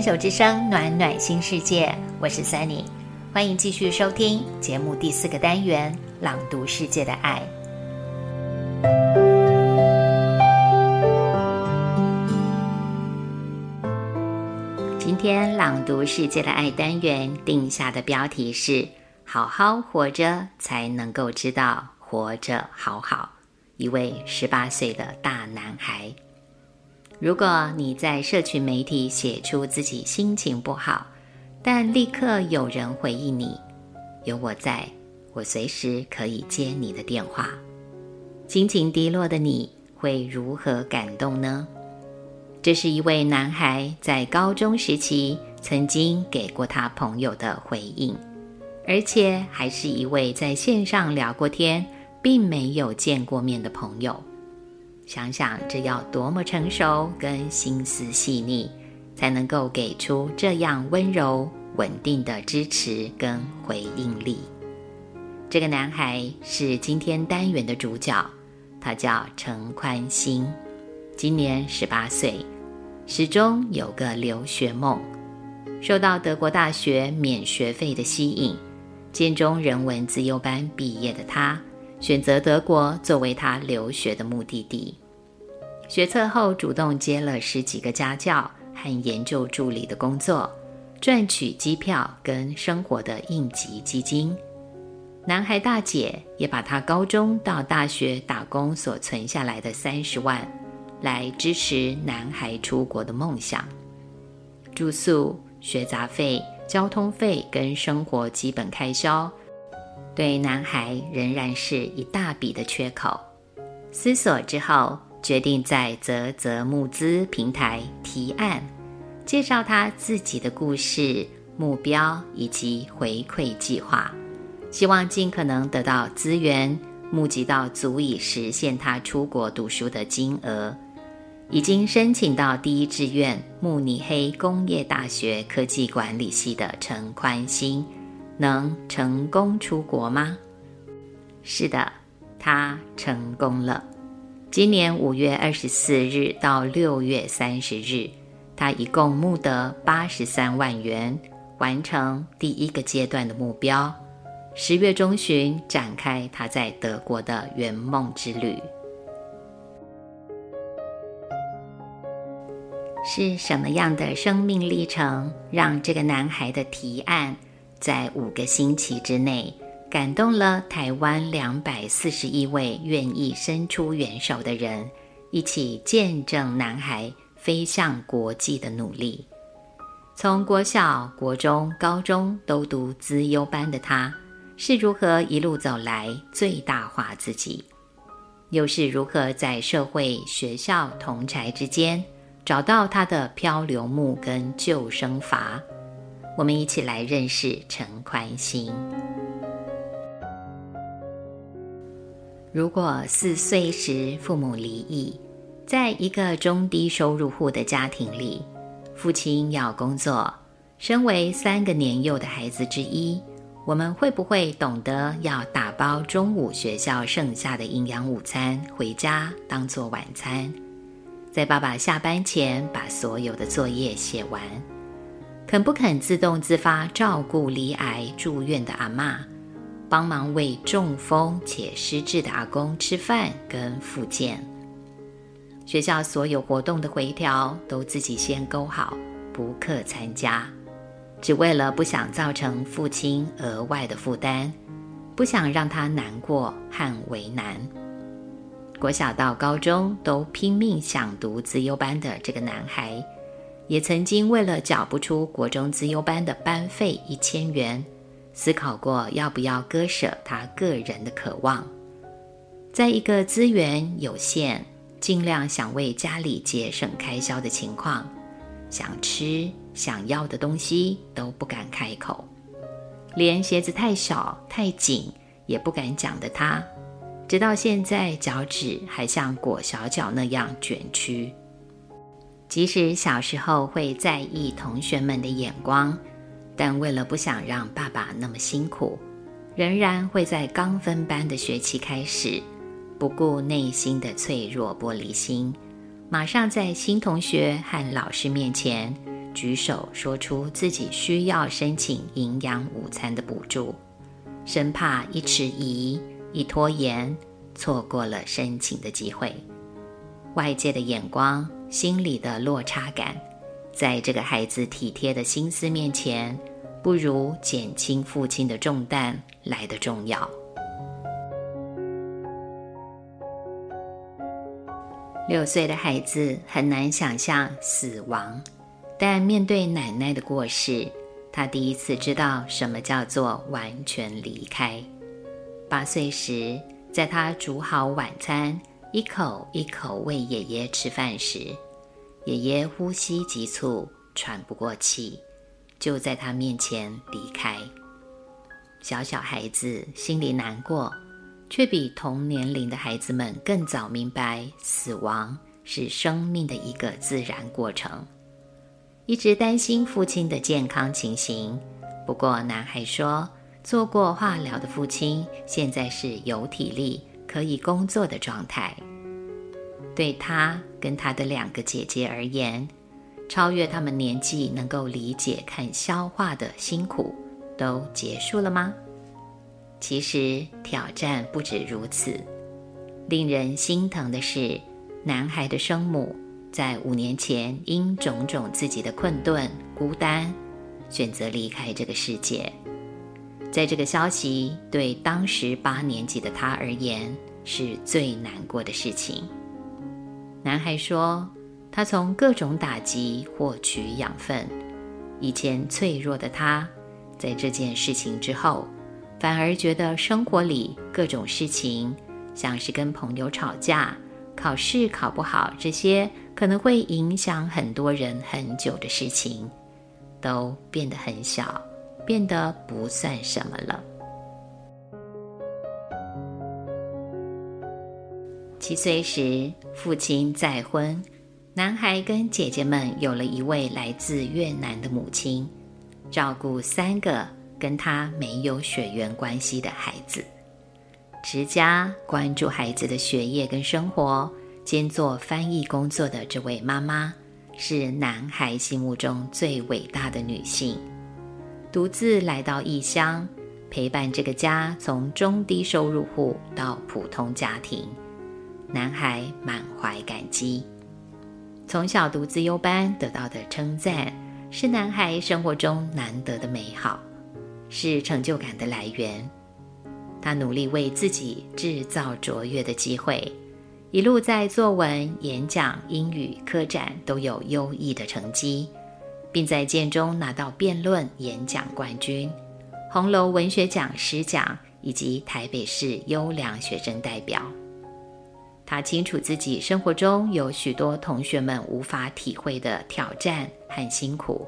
牵手之声，暖暖新世界，我是 Sunny，欢迎继续收听节目第四个单元《朗读世界的爱》。今天《朗读世界的爱》单元定下的标题是“好好活着，才能够知道活着好好”。一位十八岁的大男孩。如果你在社群媒体写出自己心情不好，但立刻有人回应你，有我在，我随时可以接你的电话。心情低落的你会如何感动呢？这是一位男孩在高中时期曾经给过他朋友的回应，而且还是一位在线上聊过天，并没有见过面的朋友。想想这要多么成熟跟心思细腻，才能够给出这样温柔稳定的支持跟回应力。这个男孩是今天单元的主角，他叫陈宽心，今年十八岁，始终有个留学梦。受到德国大学免学费的吸引，建中人文自优班毕业的他。选择德国作为他留学的目的地。学测后，主动接了十几个家教和研究助理的工作，赚取机票跟生活的应急基金。男孩大姐也把他高中到大学打工所存下来的三十万，来支持男孩出国的梦想。住宿、学杂费、交通费跟生活基本开销。对男孩仍然是一大笔的缺口。思索之后，决定在泽泽募资平台提案，介绍他自己的故事、目标以及回馈计划，希望尽可能得到资源，募集到足以实现他出国读书的金额。已经申请到第一志愿慕尼黑工业大学科技管理系的陈宽心。能成功出国吗？是的，他成功了。今年五月二十四日到六月三十日，他一共募得八十三万元，完成第一个阶段的目标。十月中旬展开他在德国的圆梦之旅。是什么样的生命历程，让这个男孩的提案？在五个星期之内，感动了台湾两百四十一位愿意伸出援手的人，一起见证男孩飞向国际的努力。从国小、国中、高中都读资优班的他，是如何一路走来最大化自己，又是如何在社会、学校同柴之间找到他的漂流木跟救生筏？我们一起来认识陈宽心。如果四岁时父母离异，在一个中低收入户的家庭里，父亲要工作，身为三个年幼的孩子之一，我们会不会懂得要打包中午学校剩下的营养午餐回家当做晚餐，在爸爸下班前把所有的作业写完？肯不肯自动自发照顾离癌住院的阿妈，帮忙为中风且失智的阿公吃饭跟复健？学校所有活动的回条都自己先勾好，不客参加，只为了不想造成父亲额外的负担，不想让他难过和为难。国小到高中都拼命想读资优班的这个男孩。也曾经为了缴不出国中资优班的班费一千元，思考过要不要割舍他个人的渴望。在一个资源有限、尽量想为家里节省开销的情况，想吃想要的东西都不敢开口，连鞋子太小太紧也不敢讲的他，直到现在脚趾还像裹小脚那样卷曲。即使小时候会在意同学们的眼光，但为了不想让爸爸那么辛苦，仍然会在刚分班的学期开始，不顾内心的脆弱玻璃心，马上在新同学和老师面前举手说出自己需要申请营养午餐的补助，生怕一迟疑、一拖延，错过了申请的机会。外界的眼光、心里的落差感，在这个孩子体贴的心思面前，不如减轻父亲的重担来的重要。六岁的孩子很难想象死亡，但面对奶奶的过世，他第一次知道什么叫做完全离开。八岁时，在他煮好晚餐。一口一口喂爷爷吃饭时，爷爷呼吸急促，喘不过气，就在他面前离开。小小孩子心里难过，却比同年龄的孩子们更早明白，死亡是生命的一个自然过程。一直担心父亲的健康情形，不过男孩说，做过化疗的父亲现在是有体力。可以工作的状态，对他跟他的两个姐姐而言，超越他们年纪能够理解、看消化的辛苦，都结束了吗？其实挑战不止如此。令人心疼的是，男孩的生母在五年前因种种自己的困顿、孤单，选择离开这个世界。在这个消息对当时八年级的他而言是最难过的事情。男孩说：“他从各种打击获取养分，以前脆弱的他，在这件事情之后，反而觉得生活里各种事情，像是跟朋友吵架、考试考不好这些可能会影响很多人很久的事情，都变得很小。”变得不算什么了。七岁时，父亲再婚，男孩跟姐姐们有了一位来自越南的母亲，照顾三个跟他没有血缘关系的孩子，持家关注孩子的学业跟生活，兼做翻译工作的这位妈妈，是男孩心目中最伟大的女性。独自来到异乡，陪伴这个家从中低收入户到普通家庭，男孩满怀感激。从小独自优班得到的称赞，是男孩生活中难得的美好，是成就感的来源。他努力为自己制造卓越的机会，一路在作文、演讲、英语、科展都有优异的成绩。并在建中拿到辩论演讲冠军、红楼文学奖诗奖以及台北市优良学生代表。他清楚自己生活中有许多同学们无法体会的挑战和辛苦，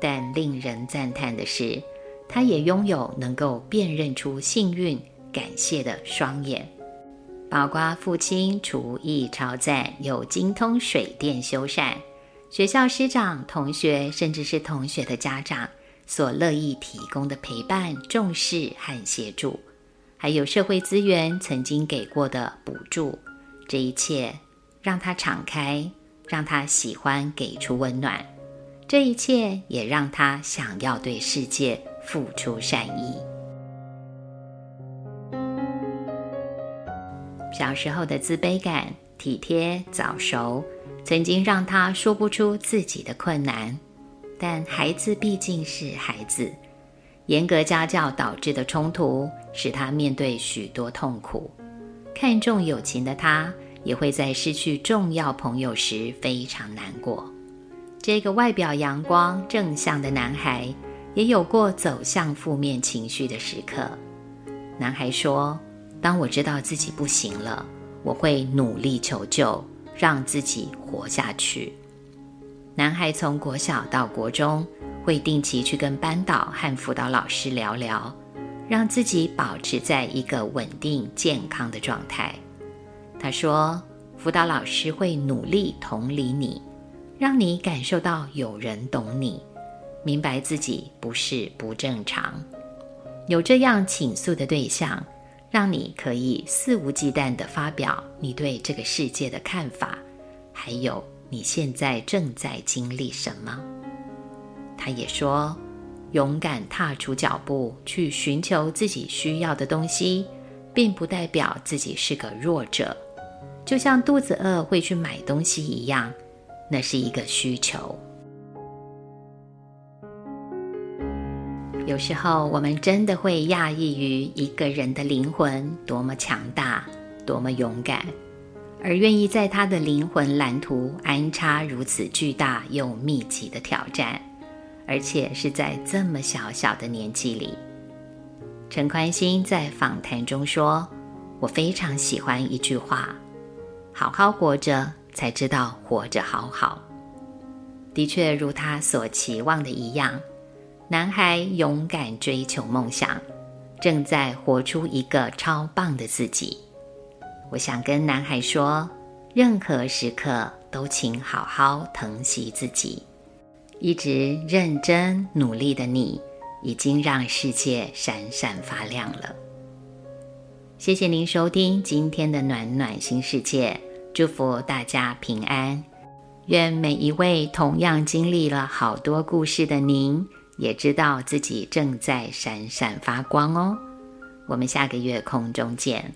但令人赞叹的是，他也拥有能够辨认出幸运、感谢的双眼。包括父亲厨艺超赞，又精通水电修缮。学校师长、同学，甚至是同学的家长所乐意提供的陪伴、重视和协助，还有社会资源曾经给过的补助，这一切让他敞开，让他喜欢给出温暖。这一切也让他想要对世界付出善意。小时候的自卑感、体贴、早熟。曾经让他说不出自己的困难，但孩子毕竟是孩子，严格家教导致的冲突使他面对许多痛苦。看重友情的他，也会在失去重要朋友时非常难过。这个外表阳光正向的男孩，也有过走向负面情绪的时刻。男孩说：“当我知道自己不行了，我会努力求救。”让自己活下去。男孩从国小到国中，会定期去跟班导和辅导老师聊聊，让自己保持在一个稳定健康的状态。他说，辅导老师会努力同理你，让你感受到有人懂你，明白自己不是不正常，有这样倾诉的对象。让你可以肆无忌惮地发表你对这个世界的看法，还有你现在正在经历什么。他也说，勇敢踏出脚步去寻求自己需要的东西，并不代表自己是个弱者。就像肚子饿会去买东西一样，那是一个需求。有时候，我们真的会讶异于一个人的灵魂多么强大，多么勇敢，而愿意在他的灵魂蓝图安插如此巨大又密集的挑战，而且是在这么小小的年纪里。陈宽心在访谈中说：“我非常喜欢一句话，好好活着，才知道活着好好。”的确，如他所期望的一样。男孩勇敢追求梦想，正在活出一个超棒的自己。我想跟男孩说：任何时刻都请好好疼惜自己。一直认真努力的你，已经让世界闪闪发亮了。谢谢您收听今天的暖暖新世界，祝福大家平安。愿每一位同样经历了好多故事的您。也知道自己正在闪闪发光哦。我们下个月空中见。